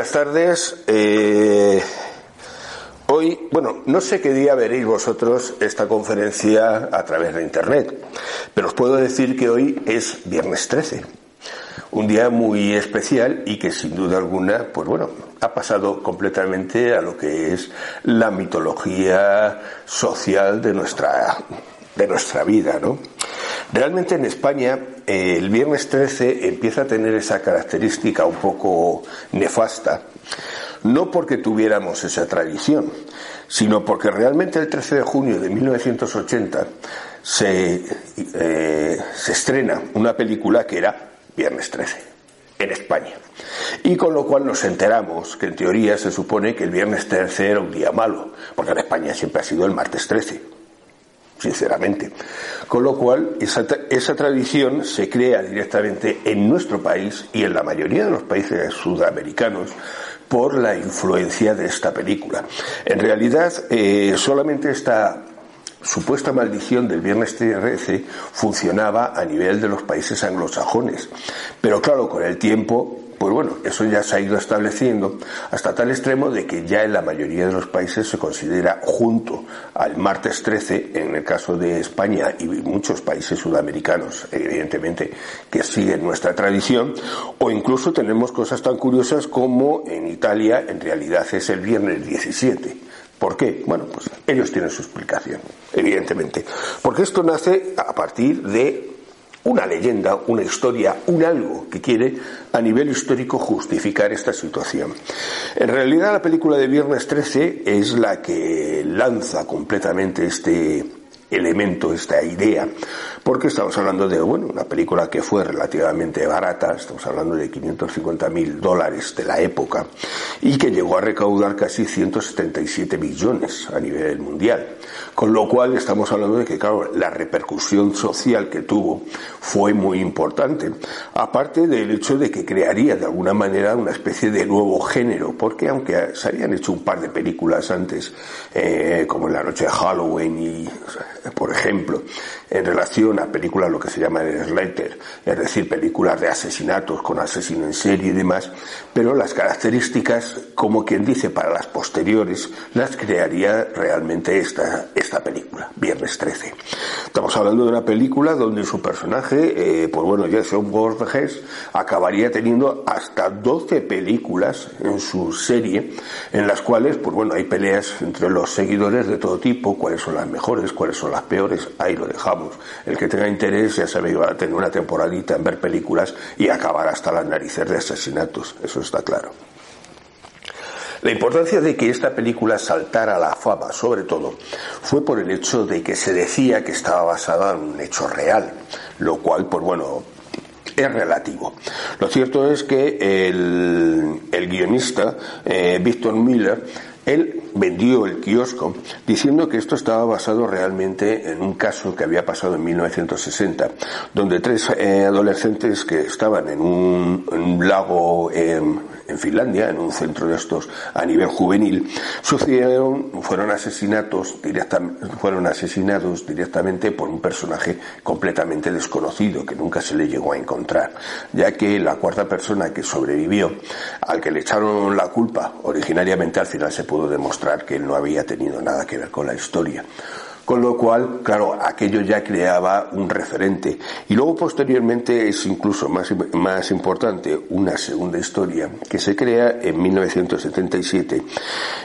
buenas tardes. Eh, hoy, bueno, no sé qué día veréis vosotros esta conferencia a través de Internet, pero os puedo decir que hoy es viernes 13, un día muy especial y que sin duda alguna, pues bueno, ha pasado completamente a lo que es la mitología social de nuestra, de nuestra vida, ¿no? Realmente en España eh, el viernes 13 empieza a tener esa característica un poco nefasta, no porque tuviéramos esa tradición, sino porque realmente el 13 de junio de 1980 se, eh, se estrena una película que era Viernes 13 en España. Y con lo cual nos enteramos que en teoría se supone que el viernes 13 era un día malo, porque en España siempre ha sido el martes 13 sinceramente. Con lo cual, esa, esa, tradición se crea directamente en nuestro país y en la mayoría de los países sudamericanos por la influencia de esta película. En realidad, eh, solamente esta supuesta maldición del viernes 13 funcionaba a nivel de los países anglosajones. Pero claro, con el tiempo pues bueno, eso ya se ha ido estableciendo hasta tal extremo de que ya en la mayoría de los países se considera junto al martes 13, en el caso de España y muchos países sudamericanos, evidentemente, que siguen nuestra tradición, o incluso tenemos cosas tan curiosas como en Italia en realidad es el viernes 17. ¿Por qué? Bueno, pues ellos tienen su explicación, evidentemente. Porque esto nace a partir de una leyenda, una historia, un algo que quiere a nivel histórico justificar esta situación. En realidad la película de Viernes 13 es la que lanza completamente este elemento, esta idea, porque estamos hablando de, bueno, una película que fue relativamente barata, estamos hablando de 550 mil dólares de la época, y que llegó a recaudar casi 177 millones a nivel mundial. Con lo cual estamos hablando de que, claro, la repercusión social que tuvo fue muy importante. Aparte del hecho de que crearía de alguna manera una especie de nuevo género, porque aunque se habían hecho un par de películas antes, eh, como en la noche de Halloween y, por ejemplo, en relación a películas lo que se llama el Slater, es decir, películas de asesinatos con asesino en serie y demás, pero las características, como quien dice, para las posteriores, las crearía realmente esta, esta película, Viernes 13. Estamos hablando de una película donde su personaje, eh, pues bueno, Jason Borges, acabaría teniendo hasta 12 películas en su serie, en las cuales, pues bueno, hay peleas entre los seguidores de todo tipo, cuáles son las mejores, cuáles son las peores, ahí lo dejamos. El que tenga interés ya sabe que va a tener una temporadita en ver películas y acabar hasta las narices de asesinatos, eso está claro. La importancia de que esta película saltara a la fama, sobre todo, fue por el hecho de que se decía que estaba basada en un hecho real, lo cual, pues bueno, es relativo. Lo cierto es que el, el guionista, eh, Víctor Miller, él vendió el kiosco diciendo que esto estaba basado realmente en un caso que había pasado en 1960, donde tres eh, adolescentes que estaban en un, en un lago en, en, Finlandia, en un centro de estos a nivel juvenil, sucedieron, fueron asesinatos directamente, fueron asesinados directamente por un personaje completamente desconocido que nunca se le llegó a encontrar, ya que la cuarta persona que sobrevivió, al que le echaron la culpa originariamente al final se pudo demostrar que él no había tenido nada que ver con la historia. Con lo cual, claro, aquello ya creaba un referente. Y luego posteriormente es incluso más, más importante una segunda historia que se crea en 1977,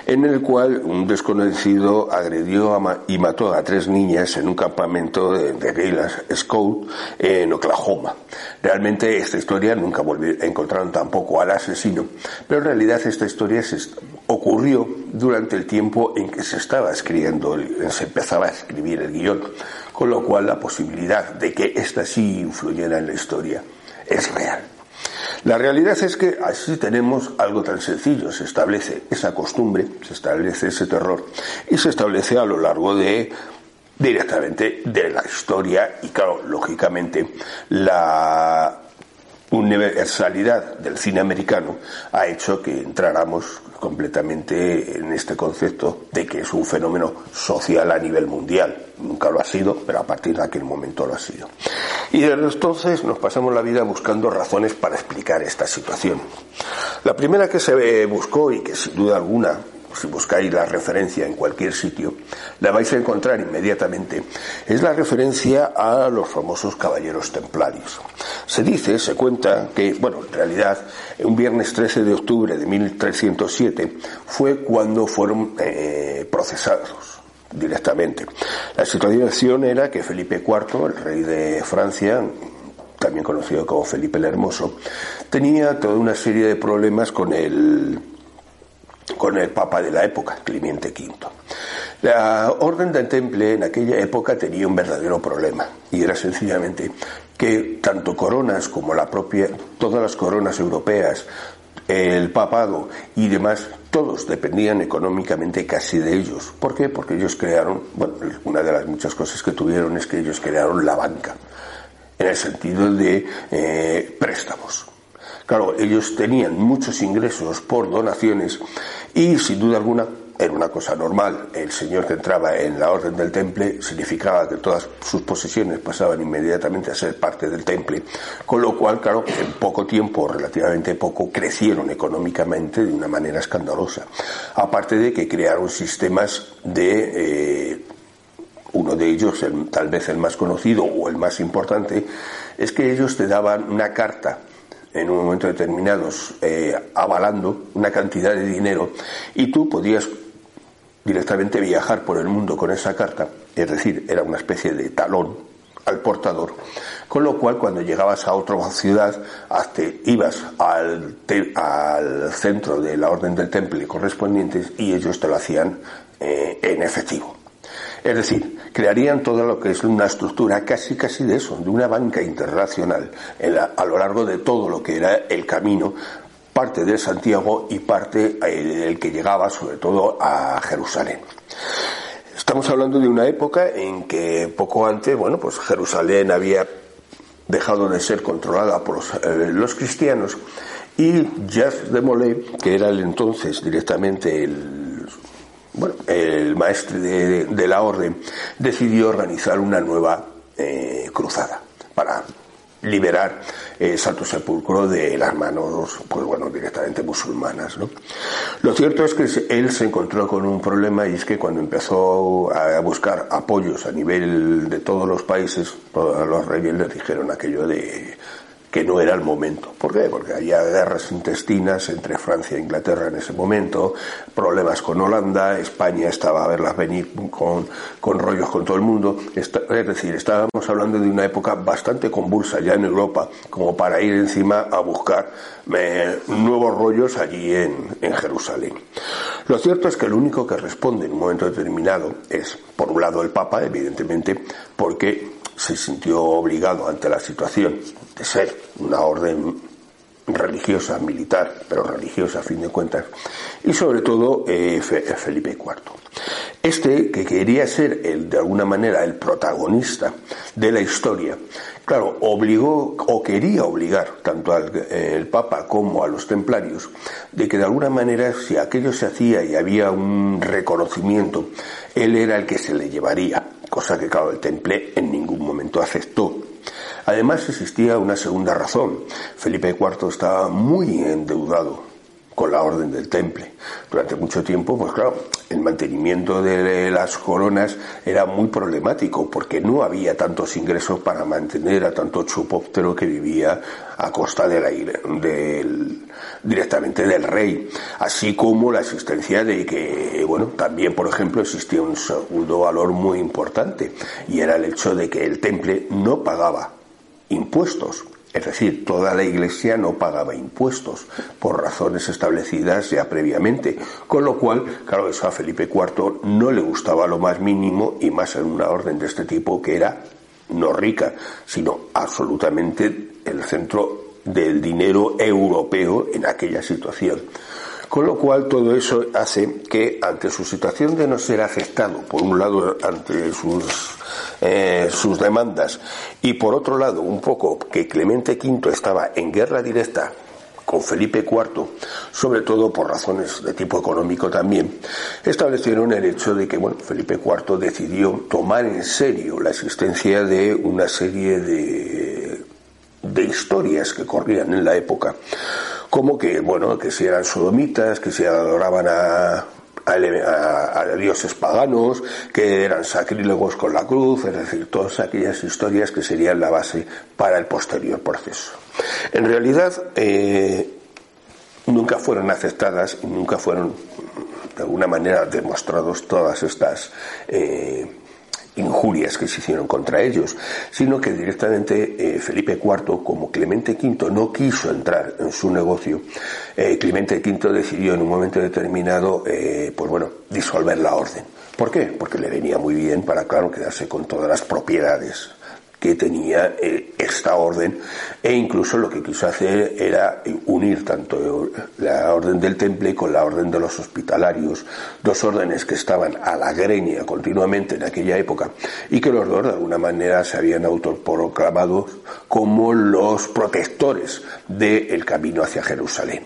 en el cual un desconocido agredió y mató a tres niñas en un campamento de, de Gaylas Scout en Oklahoma. Realmente esta historia nunca volvió, encontraron tampoco al asesino, pero en realidad esta historia se ocurrió durante el tiempo en que se estaba escribiendo, se empezaba a escribir el guion, con lo cual la posibilidad de que ésta sí influyera en la historia es real. La realidad es que así tenemos algo tan sencillo, se establece esa costumbre, se establece ese terror y se establece a lo largo de directamente de la historia y claro, lógicamente la universalidad del cine americano ha hecho que entráramos completamente en este concepto de que es un fenómeno social a nivel mundial. Nunca lo ha sido, pero a partir de aquel momento lo ha sido. Y desde entonces nos pasamos la vida buscando razones para explicar esta situación. La primera que se buscó y que sin duda alguna si buscáis la referencia en cualquier sitio, la vais a encontrar inmediatamente. Es la referencia a los famosos caballeros templarios. Se dice, se cuenta que, bueno, en realidad, un viernes 13 de octubre de 1307 fue cuando fueron eh, procesados directamente. La situación era que Felipe IV, el rey de Francia, también conocido como Felipe el Hermoso, tenía toda una serie de problemas con el con el Papa de la época, Clemente V. La Orden del Temple en aquella época tenía un verdadero problema y era sencillamente que tanto coronas como la propia, todas las coronas europeas, el papado y demás, todos dependían económicamente casi de ellos. ¿Por qué? Porque ellos crearon, bueno, una de las muchas cosas que tuvieron es que ellos crearon la banca, en el sentido de eh, préstamos. Claro, ellos tenían muchos ingresos por donaciones y sin duda alguna era una cosa normal. El señor que entraba en la orden del temple significaba que todas sus posesiones pasaban inmediatamente a ser parte del temple, con lo cual, claro, en poco tiempo, relativamente poco, crecieron económicamente de una manera escandalosa. Aparte de que crearon sistemas de... Eh, uno de ellos, tal vez el más conocido o el más importante, es que ellos te daban una carta en un momento determinado eh, avalando una cantidad de dinero y tú podías directamente viajar por el mundo con esa carta, es decir, era una especie de talón al portador, con lo cual cuando llegabas a otra ciudad, hasta ibas al, al centro de la orden del temple correspondientes y ellos te lo hacían eh, en efectivo. Es decir, crearían todo lo que es una estructura casi casi de eso, de una banca internacional a lo largo de todo lo que era el camino parte de Santiago y parte eh, el que llegaba sobre todo a Jerusalén. Estamos hablando de una época en que poco antes, bueno, pues Jerusalén había dejado de ser controlada por los, eh, cristianos y Jacques de Molay, que era el entonces directamente el bueno, el maestre de, la orden decidió organizar una nueva eh, cruzada para liberar Santo Sepulcro de las manos, pues bueno, directamente musulmanas, ¿no? Lo cierto es que él se encontró con un problema y es que cuando empezó a buscar apoyos a nivel de todos los países, los reyes le dijeron aquello de que no era el momento. ¿Por qué? Porque había guerras intestinas entre Francia e Inglaterra en ese momento, problemas con Holanda, España estaba a verlas venir con, con rollos con todo el mundo. Es decir, estábamos hablando de una época bastante convulsa ya en Europa, como para ir encima a buscar eh, nuevos rollos allí en, en Jerusalén. Lo cierto es que lo único que responde en un momento determinado es, por un lado, el Papa, evidentemente, porque se sintió obligado ante la situación de ser una orden religiosa, militar, pero religiosa a fin de cuentas, y sobre todo eh, Felipe IV. Este, que quería ser el, de alguna manera el protagonista de la historia, claro, obligó o quería obligar tanto al el Papa como a los templarios de que de alguna manera si aquello se hacía y había un reconocimiento, él era el que se le llevaría, cosa que claro el temple en ningún momento aceptó Además existía una segunda razón. Felipe IV estaba muy endeudado con la orden del temple. Durante mucho tiempo, pues claro, el mantenimiento de las coronas era muy problemático porque no había tantos ingresos para mantener a tanto chupóptero que vivía a costa de la, del, directamente del rey, así como la existencia de que, bueno, también, por ejemplo, existía un segundo valor muy importante y era el hecho de que el temple no pagaba impuestos. Es decir, toda la Iglesia no pagaba impuestos por razones establecidas ya previamente, con lo cual, claro, eso a Felipe IV no le gustaba lo más mínimo y más en una orden de este tipo que era no rica, sino absolutamente el centro del dinero europeo en aquella situación. Con lo cual todo eso hace que ante su situación de no ser aceptado, por un lado ante sus, eh, demandas y por otro lado un poco que Clemente V estaba en guerra directa con Felipe IV, sobre todo por razones de tipo económico también, establecieron el hecho de que bueno, Felipe IV decidió tomar en serio la existencia de una serie de, de historias que corrían en la época como que, bueno, que si eran sodomitas, que si adoraban a, a, dioses paganos, que eran sacrílegos con la cruz, es decir, todas aquellas historias que serían la base para el posterior proceso. En realidad, eh, nunca fueron aceptadas y nunca fueron, de alguna manera, demostrados todas estas. Eh, injurias que se hicieron contra ellos, sino que directamente eh, Felipe IV, como Clemente V no quiso entrar en su negocio, eh, Clemente V decidió en un momento determinado, eh, pues bueno, disolver la orden. ¿Por qué? Porque le venía muy bien para, claro, quedarse con todas las propiedades que tenía eh, esta orden e incluso lo que quiso hacer era unir tanto la orden del temple con la orden de los hospitalarios, dos órdenes que estaban a la greña continuamente en aquella época y que los dos de alguna manera se habían autoproclamado como los protectores del camino hacia Jerusalén.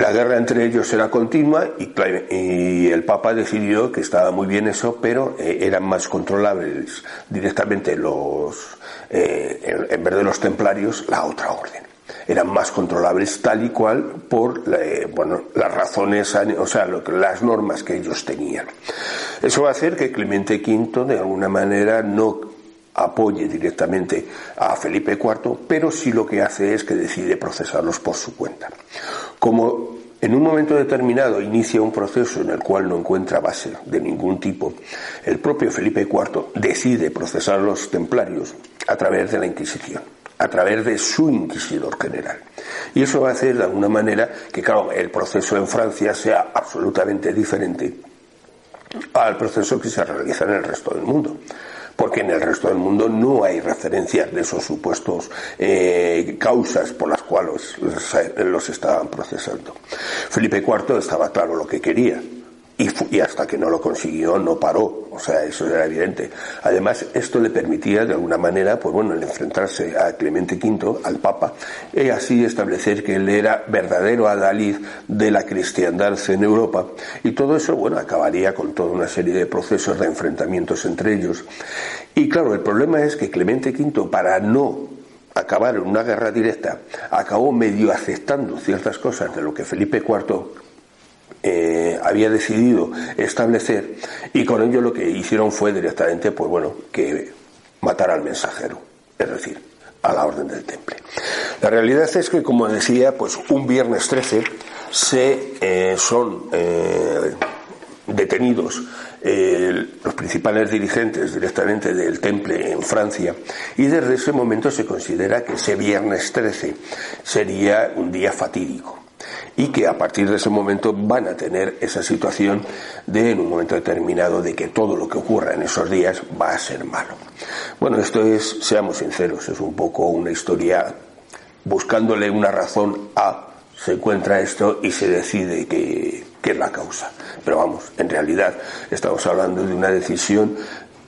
La guerra entre ellos era continua y, el Papa decidió que estaba muy bien eso, pero eh, eran más controlables directamente los, eh, en, vez de los templarios, la otra orden. Eran más controlables tal y cual por eh, bueno, las razones, o sea, que, las normas que ellos tenían. Eso va a hacer que Clemente V de alguna manera no apoye directamente a Felipe IV, pero sí lo que hace es que decide procesarlos por su cuenta. Como en un momento determinado inicia un proceso en el cual no encuentra base de ningún tipo, el propio Felipe IV decide procesar a los templarios a través de la Inquisición, a través de su inquisidor general. Y eso va a hacer de alguna manera que, claro, el proceso en Francia sea absolutamente diferente al proceso que se realiza en el resto del mundo porque en el resto del mundo no hay referencias de esos supuestos eh, causas por las cuales los estaban procesando. Felipe IV estaba claro lo que quería, y, hasta que no lo consiguió no paró, o sea, eso era evidente. Además, esto le permitía de alguna manera, pues bueno, el enfrentarse a Clemente V, al Papa, y así establecer que él era verdadero adalid de la cristiandad en Europa. Y todo eso, bueno, acabaría con toda una serie de procesos de enfrentamientos entre ellos. Y claro, el problema es que Clemente V, para no acabar en una guerra directa, acabó medio aceptando ciertas cosas de lo que Felipe IV eh, había decidido establecer y con ello lo que hicieron fue directamente, pues bueno, que matar al mensajero, es decir, a la orden del temple. La realidad es que, como decía, pues un viernes 13 se eh, son eh, detenidos los principales dirigentes directamente del temple en Francia y desde ese momento se considera que ese viernes 13 sería un día fatídico y que a partir de ese momento van a tener esa situación de en un momento determinado de que todo lo que ocurra en esos días va a ser malo. Bueno, esto es, seamos sinceros, es un poco una historia buscándole una razón a se encuentra esto y se decide que, que es la causa. Pero vamos, en realidad estamos hablando de una decisión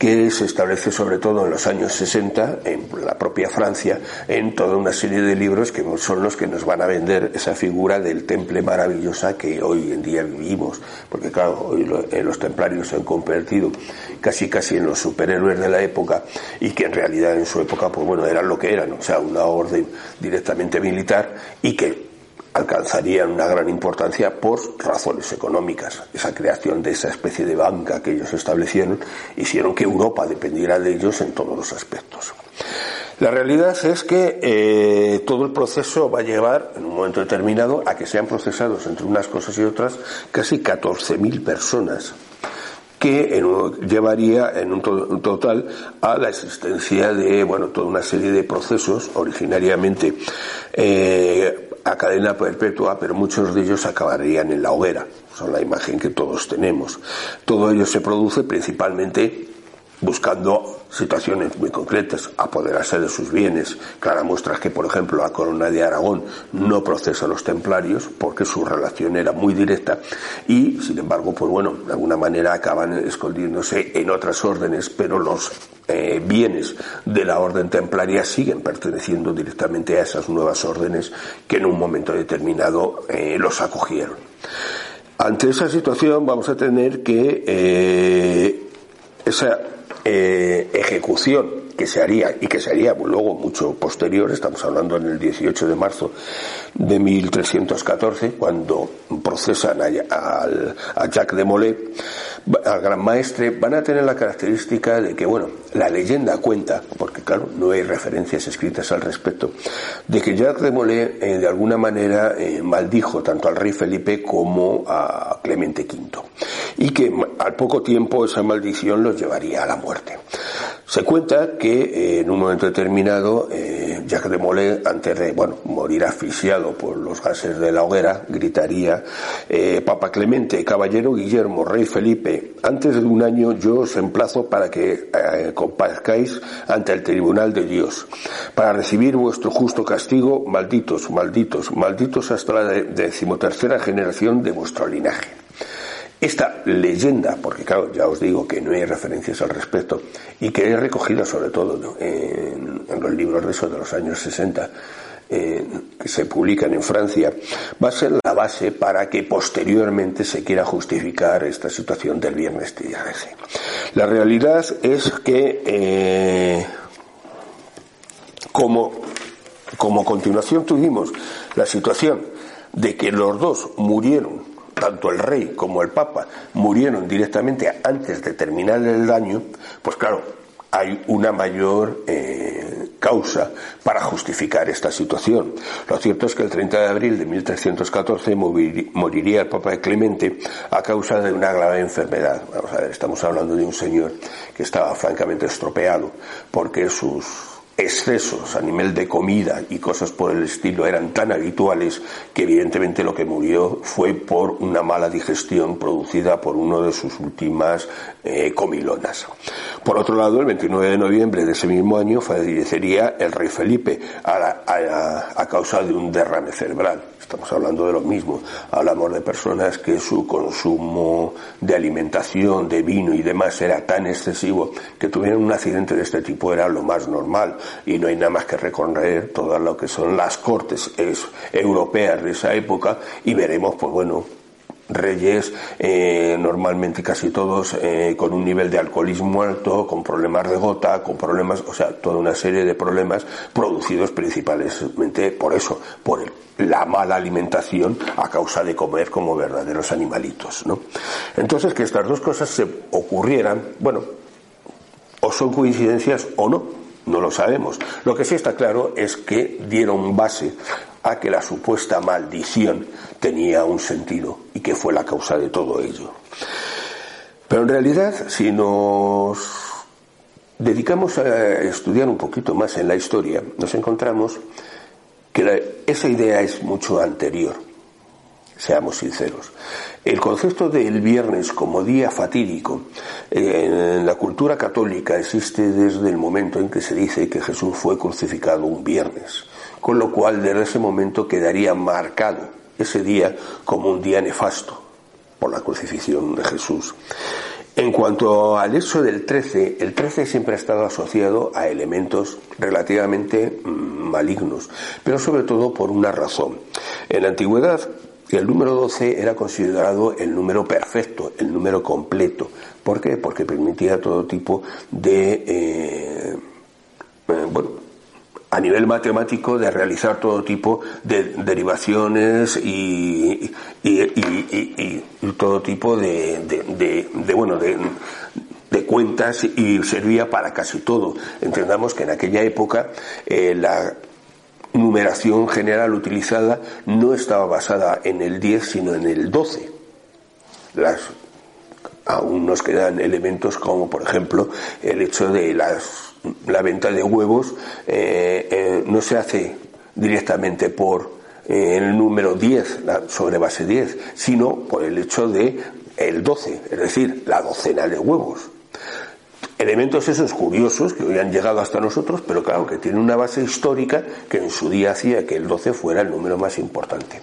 que se establece sobre todo en los años 60 en la propia Francia, en toda una serie de libros que son los que nos van a vender esa figura del temple maravillosa que hoy en día vivimos, porque claro, hoy eh, los templarios se han convertido casi casi en los superhéroes de la época y que en realidad en su época pues bueno eran lo que eran, o sea, una orden directamente militar y que alcanzarían una gran importancia por razones económicas. Esa creación de esa especie de banca que ellos establecieron hicieron que Europa dependiera de ellos en todos los aspectos. La realidad es que eh, todo el proceso va a llevar, en un momento determinado, a que sean procesados entre unas cosas y otras casi 14.000 personas que llevaría en un, total a la existencia de bueno toda una serie de procesos originariamente eh, a cadena perpetua, pero muchos de ellos acabarían en la hoguera. Son la imagen que todos tenemos. Todo ello se produce principalmente buscando situaciones muy concretas, apoderarse de sus bienes. Clara muestra que, por ejemplo, la corona de Aragón no procesa a los templarios porque su relación era muy directa y, sin embargo, pues bueno, de alguna manera acaban escondiéndose en otras órdenes, pero los eh, bienes de la orden templaria siguen perteneciendo directamente a esas nuevas órdenes que en un momento determinado eh, los acogieron. Ante esa situación vamos a tener que eh, esa eh, ejecución que se haría y que se haría luego mucho posterior, estamos hablando en el 18 de marzo de 1314, cuando procesan a, a Jacques de Molay, al gran maestre, van a tener la característica de que, bueno, la leyenda cuenta, porque claro, no hay referencias escritas al respecto, de que Jacques de Molay eh, de alguna manera eh, maldijo tanto al rey Felipe como a Clemente V y que al poco tiempo esa maldición los llevaría a la muerte. Se cuenta que eh, en un momento determinado eh, Jacques de Molay, antes de bueno, morir asfixiado por los gases de la hoguera, gritaría eh, Papa Clemente, Caballero Guillermo, Rey Felipe, antes de un año yo os emplazo para que comparezcáis ante el tribunal de Dios, para recibir vuestro justo castigo, malditos, malditos, malditos hasta la decimotercera generación de vuestro linaje. Esta leyenda, porque claro, ya os digo que no hay referencias al respecto, y que he recogido sobre todo en, los libros de esos de los años 60, eh, que se publican en Francia, va a ser la base para que posteriormente se quiera justificar esta situación del viernes 13. La realidad es que, eh, como, como continuación tuvimos la situación de que los dos murieron tanto el rey como el papa murieron directamente antes de terminar el daño, pues claro, hay una mayor eh, causa para justificar esta situación. Lo cierto es que el 30 de abril de 1314 moriría el Papa Clemente a causa de una grave enfermedad. Vamos a ver, estamos hablando de un señor que estaba francamente estropeado porque sus excesos a nivel de comida y cosas por el estilo eran tan habituales que evidentemente lo que murió fue por una mala digestión producida por uno de sus últimas eh, comilonas. Por otro lado, el 29 de noviembre de ese mismo año fallecería el rey Felipe a causa de un derrame cerebral. Estamos hablando de lo mismo. Hablamos de personas que su consumo de alimentación, de vino y demás era tan excesivo que tuvieran un accidente de este tipo era lo más normal y no hay nada más que recorrer todo lo que son las cortes europeas de esa época y veremos, pues bueno, reyes, eh, normalmente casi todos eh, con un nivel de alcoholismo alto, con problemas de gota, con problemas, o sea, toda una serie de problemas producidos principalmente por eso, por la mala alimentación a causa de comer como verdaderos animalitos, ¿no? Entonces, que estas dos cosas se ocurrieran, bueno, o son coincidencias o no, no lo sabemos. Lo que sí está claro es que dieron base a que la supuesta maldición tenía un sentido y que fue la causa de todo ello. Pero en realidad, si nos dedicamos a estudiar un poquito más en la historia, nos encontramos que esa idea es mucho anterior, seamos sinceros. El concepto del viernes como día fatídico en la cultura católica existe desde el momento en que se dice que Jesús fue crucificado un viernes con lo cual desde ese momento quedaría marcado ese día como un día nefasto por la crucifixión de Jesús. En cuanto al hecho del 13, el 13 siempre ha estado asociado a elementos relativamente mm, malignos, pero sobre todo por una razón. En la antigüedad, el número 12 era considerado el número perfecto, el número completo. ¿Por qué? Porque permitía todo tipo de eh, eh, bueno, a nivel matemático de realizar todo tipo de derivaciones y, todo tipo de, bueno de, cuentas y servía para casi todo. Entendamos que en aquella época eh, la numeración general utilizada no estaba basada en el 10 sino en el 12. Las, aún nos quedan elementos como por ejemplo el hecho de las la venta de huevos eh, eh, no se hace directamente por eh, el número 10, sobre base 10, sino por el hecho de el 12, es decir, la docena de huevos. Elementos esos curiosos que hoy llegado hasta nosotros, pero claro, que tienen una base histórica que en su día hacía que el 12 fuera el número más importante.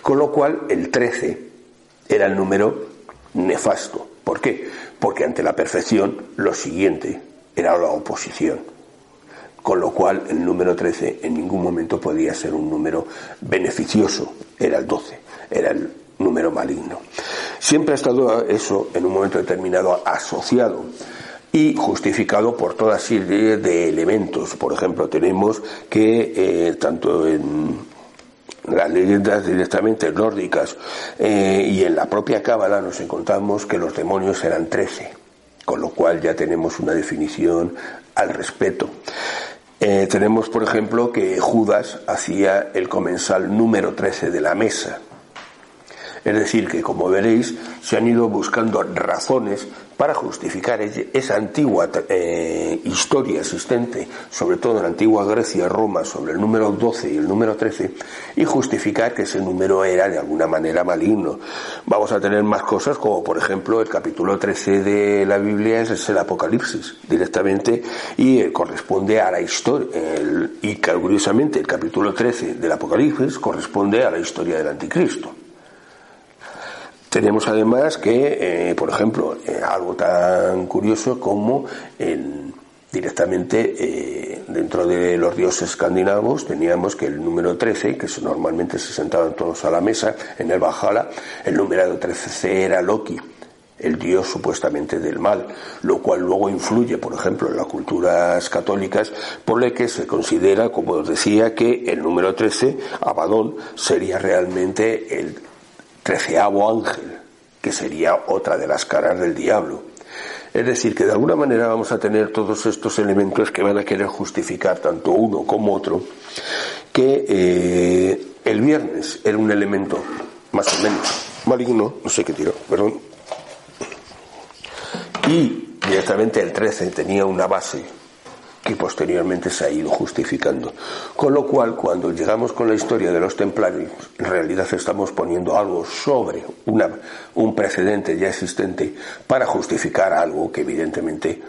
Con lo cual, el 13 era el número nefasto. ¿Por qué? Porque ante la perfección, lo siguiente era la oposición. Con lo cual, el número 13 en ningún momento podía ser un número beneficioso. Era el 12, era el número maligno. Siempre ha estado eso en un momento determinado asociado y justificado por toda serie de elementos. Por ejemplo, tenemos que eh, tanto en las leyendas directamente nórdicas eh, y en la propia Cábala nos encontramos que los demonios eran trece, con lo cual ya tenemos una definición al respeto. Eh, tenemos, por ejemplo, que Judas hacía el comensal número 13 de la mesa. Es decir, que como veréis, se han ido buscando razones para justificar esa antigua eh, historia existente, sobre todo en la antigua Grecia, Roma, sobre el número 12 y el número 13, y justificar que ese número era de alguna manera maligno. Vamos a tener más cosas, como por ejemplo el capítulo 13 de la Biblia es el Apocalipsis, directamente, y eh, corresponde a la historia, y curiosamente el capítulo 13 del Apocalipsis corresponde a la historia del Anticristo. Tenemos además que, eh, por ejemplo, eh, algo tan curioso como directamente eh, dentro de los dioses escandinavos teníamos que el número 13, que normalmente se sentaban todos a la mesa en el Valhalla, el número 13 era Loki, el dios supuestamente del mal, lo cual luego influye, por ejemplo, en las culturas católicas, por lo que se considera, como os decía, que el número 13, Abadón, sería realmente el treceavo ángel, que sería otra de las caras del diablo. Es decir, que de alguna manera vamos a tener todos estos elementos que van a querer justificar tanto uno como otro, que eh, el viernes era un elemento más o menos maligno, no sé qué tiro, perdón, y directamente el 13 tenía una base que posteriormente se ha ido justificando. Con lo cual, cuando llegamos con la historia de los templarios, en realidad estamos poniendo algo sobre una, un precedente ya existente para justificar algo que evidentemente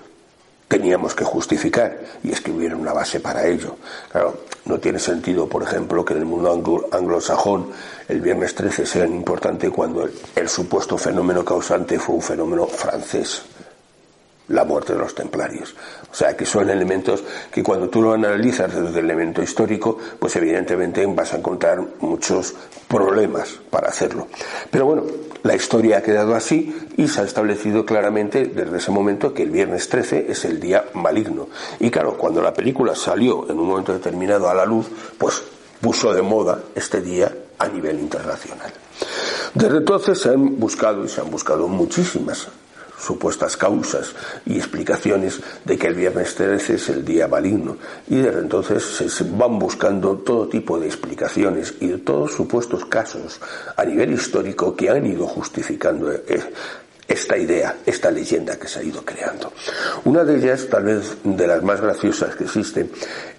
teníamos que justificar y es que hubiera una base para ello. Claro, no tiene sentido, por ejemplo, que en el mundo anglosajón el viernes 13 sea importante cuando el supuesto fenómeno causante fue un fenómeno francés la muerte de los templarios. O sea, que son elementos que cuando tú lo analizas desde el elemento histórico, pues evidentemente vas a encontrar muchos problemas para hacerlo. Pero bueno, la historia ha quedado así y se ha establecido claramente desde ese momento que el viernes 13 es el día maligno. Y claro, cuando la película salió en un momento determinado a la luz, pues puso de moda este día a nivel internacional. Desde entonces se han buscado y se han buscado muchísimas supuestas causas y explicaciones de que el viernes 13 es el día maligno. Y desde entonces se van buscando todo tipo de explicaciones y de todos supuestos casos a nivel histórico que han ido justificando eh, esta idea, esta leyenda que se ha ido creando. Una de ellas, tal vez de las más graciosas que existen,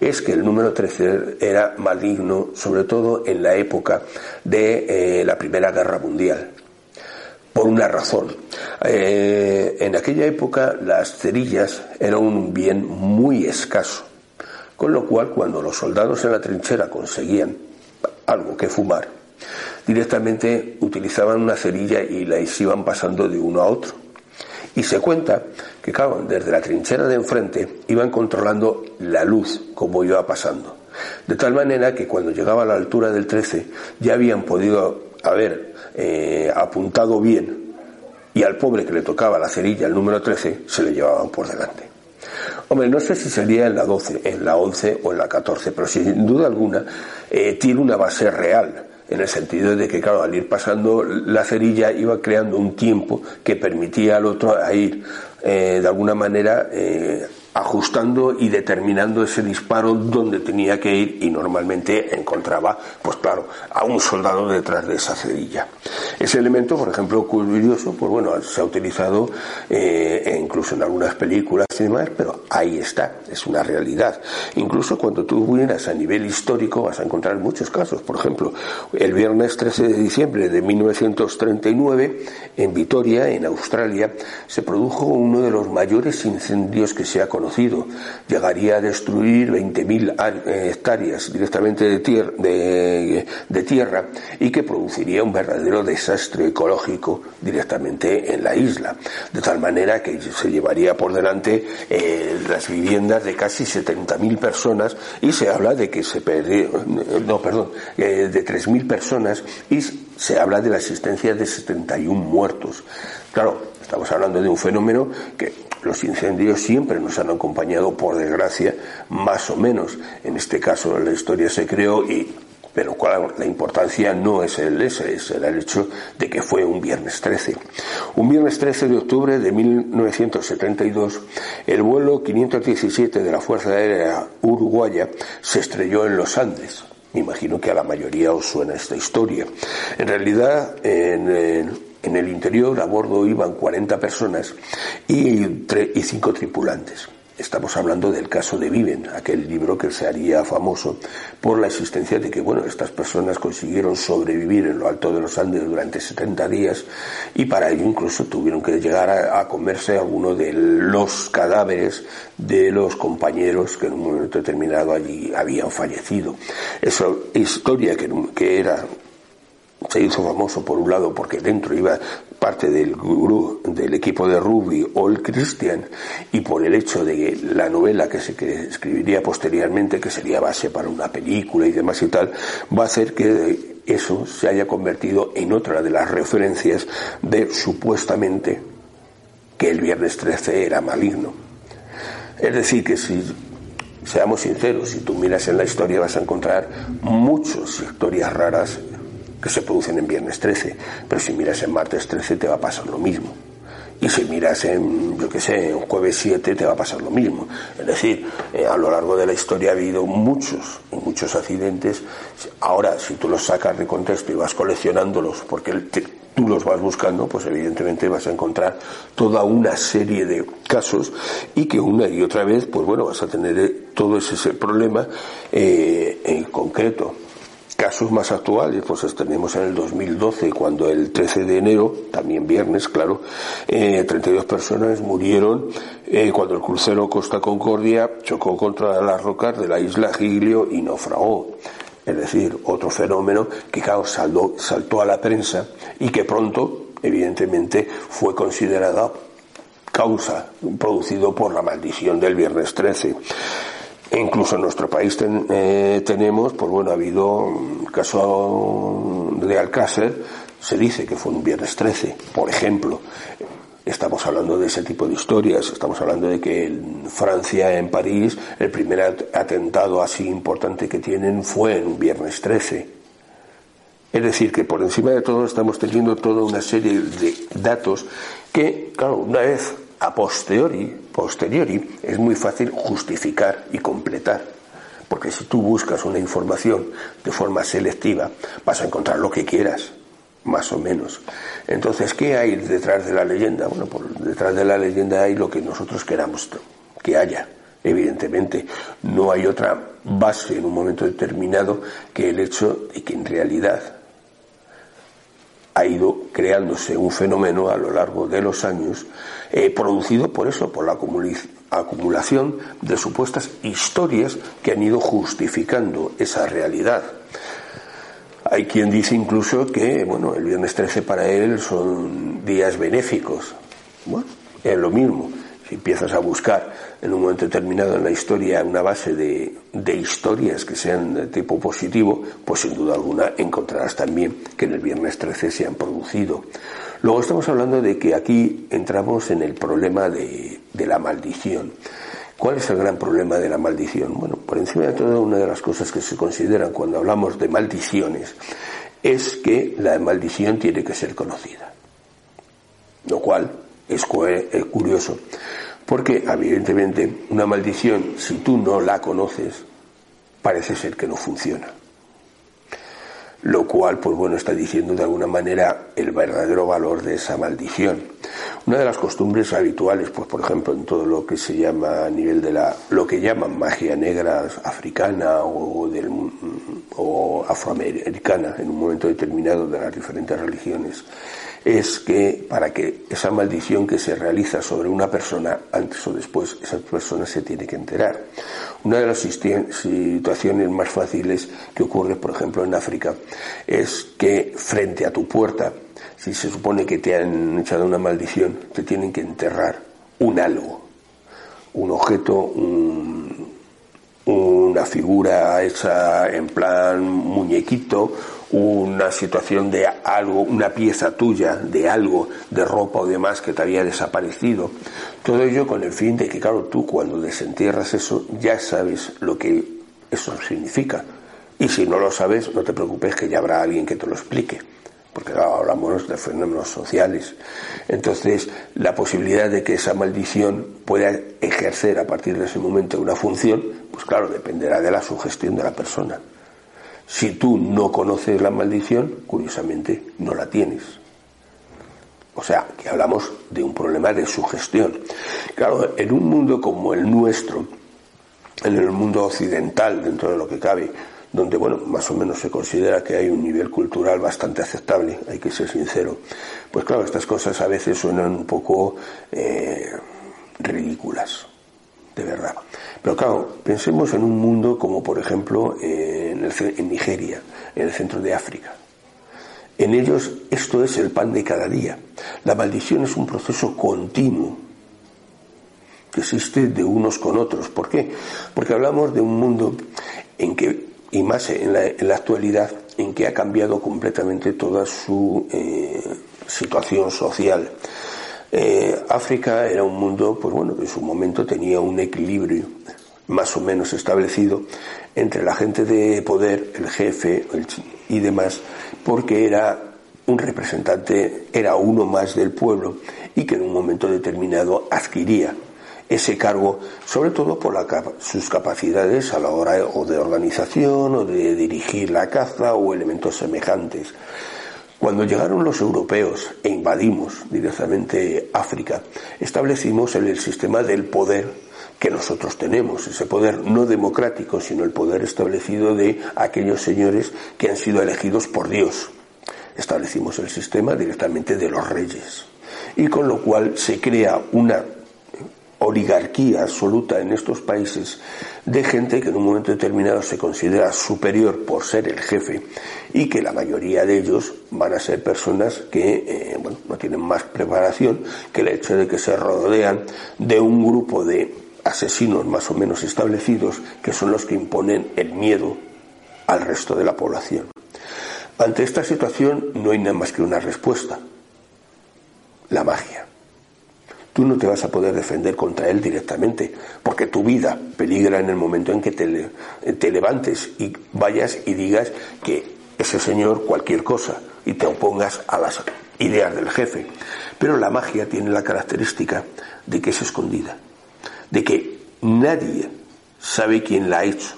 es que el número 13 era maligno, sobre todo en la época de eh, la Primera Guerra Mundial por una razón. Eh, en aquella época las cerillas eran un bien muy escaso, con lo cual cuando los soldados en la trinchera conseguían algo que fumar, directamente utilizaban una cerilla y la iban pasando de uno a otro. Y se cuenta que, claro, desde la trinchera de enfrente iban controlando la luz como iba pasando. De tal manera que cuando llegaba a la altura del 13 ya habían podido haber eh, apuntado bien y al pobre que le tocaba la cerilla, el número 13, se le llevaban por delante. Hombre, no sé si sería en la 12, en la 11 o en la 14, pero sin duda alguna eh, tiene una base real, en el sentido de que, claro, al ir pasando la cerilla iba creando un tiempo que permitía al otro ir, eh, de alguna manera, ajustando y determinando ese disparo donde tenía que ir y normalmente encontraba, pues claro, a un soldado detrás de esa cerilla. Ese elemento, por ejemplo, curioso, pues bueno, se ha utilizado eh, incluso en algunas películas pero ahí está, es una realidad. Incluso cuando tú vienes a nivel histórico vas a encontrar muchos casos. Por ejemplo, el viernes 13 de diciembre de 1939, en Vitoria, en Australia, se produjo uno de los mayores incendios que se ha conocido. Llegaría a destruir 20.000 eh, hectáreas directamente de, de tierra y que produciría un verdadero desastre ecológico directamente en la isla. De tal manera que se llevaría por delante eh, las viviendas de casi 70.000 personas y se habla de que se perdió, no, perdón, eh, de 3.000 personas y se habla de la existencia de 71 muertos. Claro, estamos hablando de un fenómeno que los incendios siempre nos han acompañado, por desgracia, más o menos. En este caso la historia se creó y pero la importancia no es el ese, es el hecho de que fue un viernes 13. Un viernes 13 de octubre de 1972, el vuelo 517 de la Fuerza Aérea Uruguaya se estrelló en los Andes. Me imagino que a la mayoría os suena esta historia. En realidad, en, en el interior a bordo iban 40 personas y, y cinco tripulantes. Estamos hablando del caso de Viven, aquel libro que se haría famoso por la existencia de que, bueno, estas personas consiguieron sobrevivir en lo alto de los Andes durante 70 días y para ello incluso tuvieron que llegar a, comerse alguno de los cadáveres de los compañeros que en un momento determinado allí habían fallecido. Esa historia que era se hizo famoso por un lado porque dentro iba parte del del equipo de rugby All Christian y por el hecho de que la novela que se escribiría posteriormente que sería base para una película y demás y tal va a hacer que eso se haya convertido en otra de las referencias de supuestamente que el viernes 13 era maligno. Es decir que si seamos sinceros si tú miras en la historia vas a encontrar muchas historias raras que se producen en viernes 13, pero si miras en martes 13 te va a pasar lo mismo. Y si miras en, yo qué sé, en jueves 7 te va a pasar lo mismo. Es decir, eh, a lo largo de la historia ha habido muchos, muchos accidentes. Ahora, si tú los sacas de contexto y vas coleccionándolos, porque tú los vas buscando, pues evidentemente vas a encontrar toda una serie de casos y que una y otra vez, pues bueno, vas a tener eh, todo ese, problema eh, en concreto Casos más actuales, pues tenemos en el 2012, cuando el 13 de enero, también viernes, claro, eh, 32 personas murieron eh, cuando el crucero Costa Concordia chocó contra las rocas de la isla Giglio y naufragó. Es decir, otro fenómeno que claro, saltó a la prensa y que pronto, evidentemente, fue considerada causa producido por la maldición del viernes 13. E incluso en nuestro país eh, tenemos, pues bueno, ha habido un caso de Alcácer, se dice que fue un viernes 13, por ejemplo. Estamos hablando de ese tipo de historias, estamos hablando de que en Francia, en París, el primer atentado así importante que tienen fue en un viernes 13. Es decir, que por encima de todo estamos teniendo toda una serie de datos que, claro, una vez a posteriori, posteriori es muy fácil justificar y completar. Porque si tú buscas una información de forma selectiva, vas a encontrar lo que quieras, más o menos. Entonces, ¿qué hay detrás de la leyenda? Bueno, por detrás de la leyenda hay lo que nosotros queramos que haya. Evidentemente, no hay otra base en un momento determinado que el hecho de que en realidad ha ido creándose un fenómeno a lo largo de los años eh, producido por eso, por la acumulación de supuestas historias que han ido justificando esa realidad. Hay quien dice incluso que, bueno, el viernes 13 para él son días benéficos. Bueno, es lo mismo. Si empiezas a buscar en un momento determinado en la historia una base de, de, historias que sean de tipo positivo, pues sin duda alguna encontrarás también que en el viernes 13 se han producido. Luego estamos hablando de que aquí entramos en el problema de, la maldición. ¿Cuál es el gran problema de la maldición? Bueno, por encima de todo, una de las cosas que se consideran cuando hablamos de maldiciones es que la maldición tiene que ser conocida. Lo cual es, curioso. Porque, evidentemente, una maldición, si tú no la conoces, parece ser que no funciona. Lo cual, pues bueno, está diciendo de alguna manera el verdadero valor de esa maldición. Una de las costumbres habituales, pues por ejemplo, en todo lo que se llama a nivel de la, lo que llaman magia negra africana o, del, o afroamericana en un momento determinado de las diferentes religiones, es que para que esa maldición que se realiza sobre una persona, antes o después, esa persona se tiene que enterar. Una de las situaciones más fáciles que ocurre, por ejemplo, en África, es que frente a tu puerta, si se supone que te han echado una maldición, te tienen que enterrar un algo, un objeto, una figura hecha en plan muñequito, una situación de algo, una pieza tuya, de algo, de ropa o demás que te había desaparecido. Todo ello con el fin de que, claro, tú cuando desentierras eso ya sabes lo que eso significa. Y si no lo sabes, no te preocupes que ya habrá alguien que te lo explique. Porque hablamos de fenómenos sociales. Entonces, la posibilidad de que esa maldición pueda ejercer a partir de ese momento una función, pues claro, dependerá de la sugestión de la persona. Si tú no conoces la maldición, curiosamente no la tienes. O sea, que hablamos de un problema de sugestión. Claro, en un mundo como el nuestro, en el mundo occidental, dentro de lo que cabe, donde, bueno, más o menos se considera que hay un nivel cultural bastante aceptable, hay que ser sincero, pues claro, estas cosas a veces suenan un poco eh, ridículas de verdad. Pero claro, pensemos en un mundo como por ejemplo en, en Nigeria, en el centro de África. En ellos esto es el pan de cada día. La maldición es un proceso continuo que existe de unos con otros. ¿Por qué? Porque hablamos de un mundo en que, y más en la, actualidad, en que ha cambiado completamente toda su eh, situación social. Eh, África era un mundo, pues bueno, en su momento tenía un equilibrio más o menos establecido entre la gente de poder, el jefe y demás, porque era un representante, era uno más del pueblo y que en un momento determinado adquiría ese cargo, sobre todo por sus capacidades a la hora o de organización o de dirigir la caza o elementos semejantes. Cuando llegaron los europeos e invadimos directamente África, establecimos el, sistema del poder que nosotros tenemos, ese poder no democrático, sino el poder establecido de aquellos señores que han sido elegidos por Dios. Establecimos el sistema directamente de los reyes. Y con lo cual se crea una oligarquía absoluta en estos países de gente que en un momento determinado se considera superior por ser el jefe y que la mayoría de ellos van a ser personas que eh, bueno, no tienen más preparación que el hecho de que se rodean de un grupo de asesinos más o menos establecidos que son los que imponen el miedo al resto de la población. Ante esta situación no hay nada más que una respuesta, la magia tú no te vas a poder defender contra él directamente, porque tu vida peligra en el momento en que te, levantes y vayas y digas que ese señor cualquier cosa y te opongas a las ideas del jefe. Pero la magia tiene la característica de que es escondida, de que nadie sabe quién la ha hecho,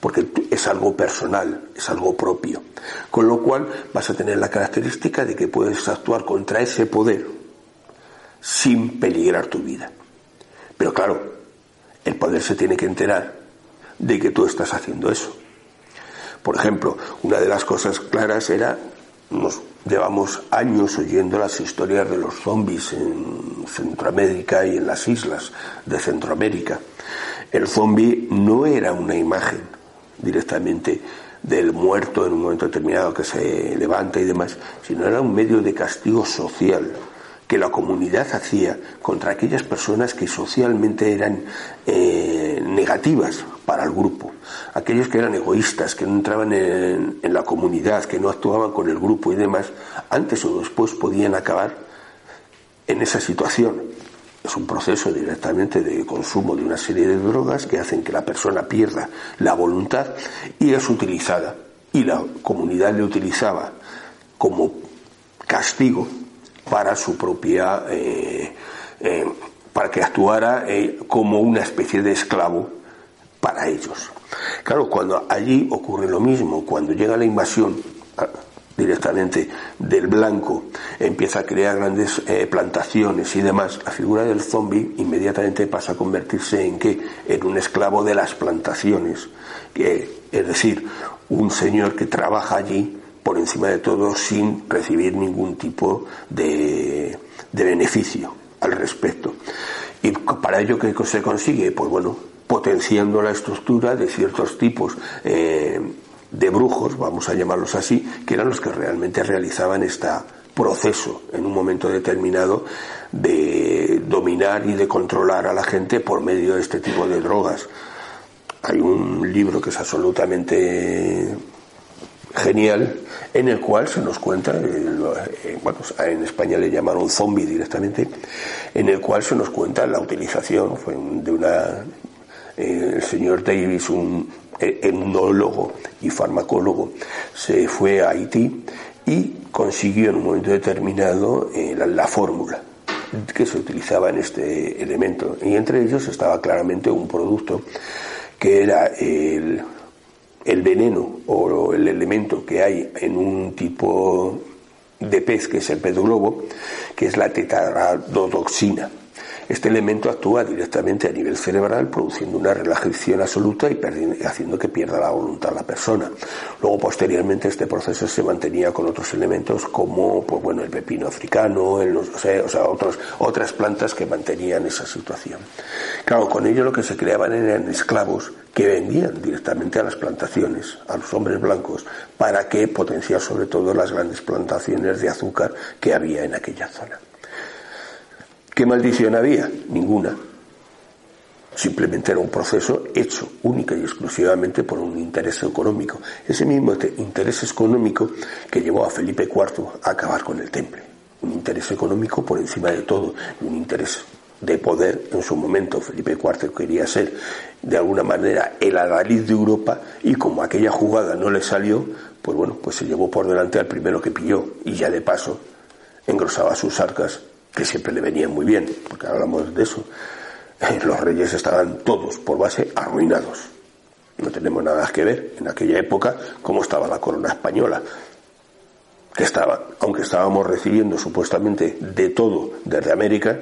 porque es algo personal, es algo propio. Con lo cual vas a tener la característica de que puedes actuar contra ese poder sin peligrar tu vida. Pero claro, el poder se tiene que enterar de que tú estás haciendo eso. Por ejemplo, una de las cosas claras era, nos llevamos años oyendo las historias de los zombies en Centroamérica y en las islas de Centroamérica. El zombie no era una imagen directamente del muerto en un momento determinado que se levanta y demás, sino era un medio de castigo social que la comunidad hacía contra aquellas personas que socialmente eran eh, negativas para el grupo, aquellos que eran egoístas, que no entraban en, en la comunidad, que no actuaban con el grupo y demás, antes o después podían acabar en esa situación. Es un proceso directamente de consumo de una serie de drogas que hacen que la persona pierda la voluntad y es utilizada. Y la comunidad le utilizaba como castigo para su propia, eh, eh, para que actuara eh, como una especie de esclavo para ellos. Claro, cuando allí ocurre lo mismo, cuando llega la invasión directamente del blanco empieza a crear grandes plantaciones y demás, la figura del zombie inmediatamente pasa a convertirse en qué? En un esclavo de las plantaciones, es decir, un señor que trabaja allí por encima de todo sin recibir ningún tipo de, de beneficio al respecto. ¿Y para ello qué se consigue? Pues bueno, potenciando la estructura de ciertos tipos eh, de brujos, vamos a llamarlos así, que eran los que realmente realizaban este proceso en un momento determinado de dominar y de controlar a la gente por medio de este tipo de drogas. Hay un libro que es absolutamente genial en el cual se nos cuenta, eh, bueno, en España le llamaron zombie directamente, en el cual se nos cuenta la utilización de una, eh, el señor Davis, un etnólogo y farmacólogo, se fue a Haití y consiguió en un momento determinado eh, la, fórmula que se utilizaba en este elemento. Y entre ellos estaba claramente un producto que era el, el veneno o el elemento que hay en un tipo de pez que es el pez globo, que es la tetradotoxina. Este elemento actúa directamente a nivel cerebral, produciendo una relajación absoluta y haciendo que pierda la voluntad la persona. Luego, posteriormente, este proceso se mantenía con otros elementos como, pues bueno, el pepino africano, o sea, otras plantas que mantenían esa situación. Claro, con ello lo que se creaban eran esclavos que vendían directamente a las plantaciones, a los hombres blancos, para que potenciar sobre todo las grandes plantaciones de azúcar que había en aquella zona. ¿Qué maldición había? Ninguna. Simplemente era un proceso hecho única y exclusivamente por un interés económico. Ese mismo interés económico que llevó a Felipe IV a acabar con el temple. Un interés económico por encima de todo, un interés de poder en su momento. Felipe IV quería ser de alguna manera el adalid de Europa y como aquella jugada no le salió, pues bueno, pues se llevó por delante al primero que pilló y ya de paso engrosaba sus arcas que siempre le venían muy bien, porque hablamos de eso. Los reyes estaban todos por base arruinados. No tenemos nada que ver en aquella época cómo estaba la corona española, que estaba, aunque estábamos recibiendo supuestamente de todo desde América,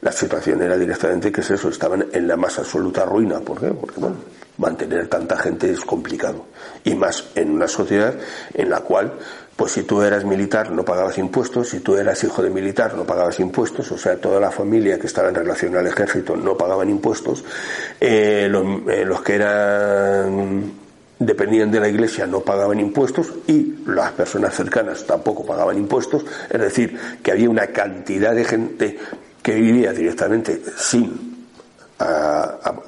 la situación era directamente que es eso, estaban en la más absoluta ruina. ¿Por qué? Porque bueno, mantener tanta gente es complicado. Y más en una sociedad en la cual pues si tú eras militar no pagabas impuestos, si tú eras hijo de militar no pagabas impuestos, o sea, toda la familia que estaba en relación al ejército no pagaban impuestos, eh, eh, los, que eran dependían de la iglesia no pagaban impuestos y las personas cercanas tampoco pagaban impuestos, es decir, que había una cantidad de gente que vivía directamente sin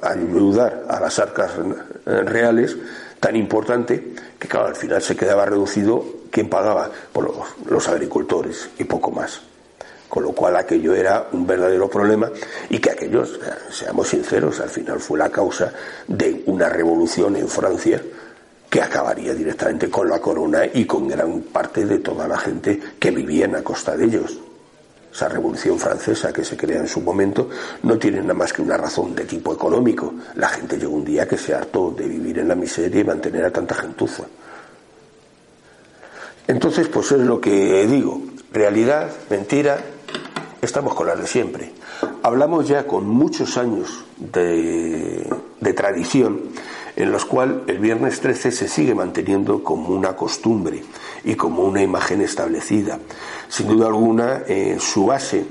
ayudar a las arcas reales tan importante que claro, al final se quedaba reducido ¿Quién pagaba? Por los, agricultores y poco más. Con lo cual aquello era un verdadero problema y que aquellos, seamos sinceros, al final fue la causa de una revolución en Francia que acabaría directamente con la corona y con gran parte de toda la gente que vivía en costa de ellos. Esa revolución francesa que se crea en su momento no tiene nada más que una razón de tipo económico. La gente llegó un día que se hartó de vivir en la miseria y mantener a tanta gentuza. Entonces, pues es lo que digo, realidad, mentira, estamos con las de siempre. Hablamos ya con muchos años de, tradición en los cuales el viernes 13 se sigue manteniendo como una costumbre y como una imagen establecida. Sin duda alguna, eh, su base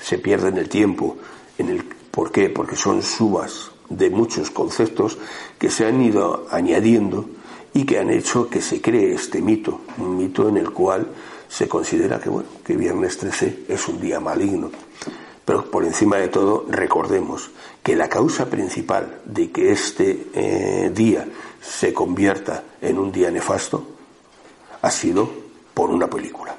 se pierde en el tiempo. En el, ¿Por qué? Porque son subas de muchos conceptos que se han ido añadiendo y que han hecho que se cree este mito, un mito en el cual se considera que bueno, que viernes 13 es un día maligno. Pero por encima de todo, recordemos que la causa principal de que este eh, día se convierta en un día nefasto ha sido por una película.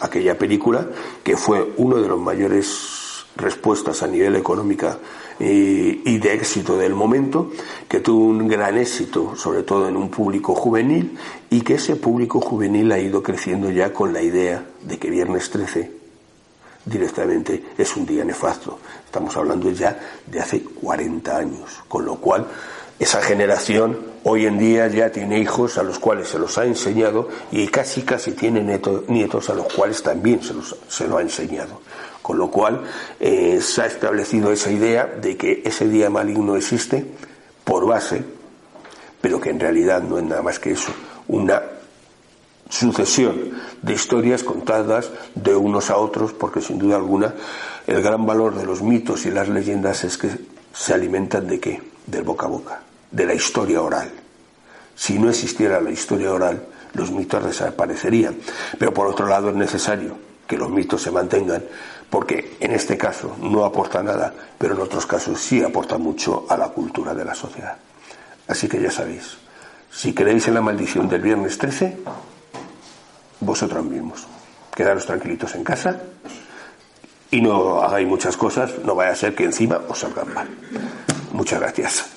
Aquella película que fue uno de los mayores respuestas a nivel económica y, de éxito del momento, que tuvo un gran éxito, sobre todo en un público juvenil, y que ese público juvenil ha ido creciendo ya con la idea de que Viernes 13 directamente es un día nefasto. Estamos hablando ya de hace 40 años, con lo cual esa generación hoy en día ya tiene hijos a los cuales se los ha enseñado y casi casi tiene nietos a los cuales también se, los, se lo ha enseñado. Con lo cual eh, se ha establecido esa idea de que ese día maligno existe por base, pero que en realidad no es nada más que eso, una sucesión de historias contadas de unos a otros, porque sin duda alguna el gran valor de los mitos y las leyendas es que se alimentan de qué? Del boca a boca, de la historia oral. Si no existiera la historia oral, los mitos desaparecerían. Pero por otro lado es necesario que los mitos se mantengan, porque en este caso no aporta nada, pero en otros casos sí aporta mucho a la cultura de la sociedad. Así que ya sabéis, si creéis en la maldición del viernes 13, vosotros mismos. Quedaros tranquilitos en casa y no hagáis muchas cosas, no vaya a ser que encima os salgan mal. Muchas gracias.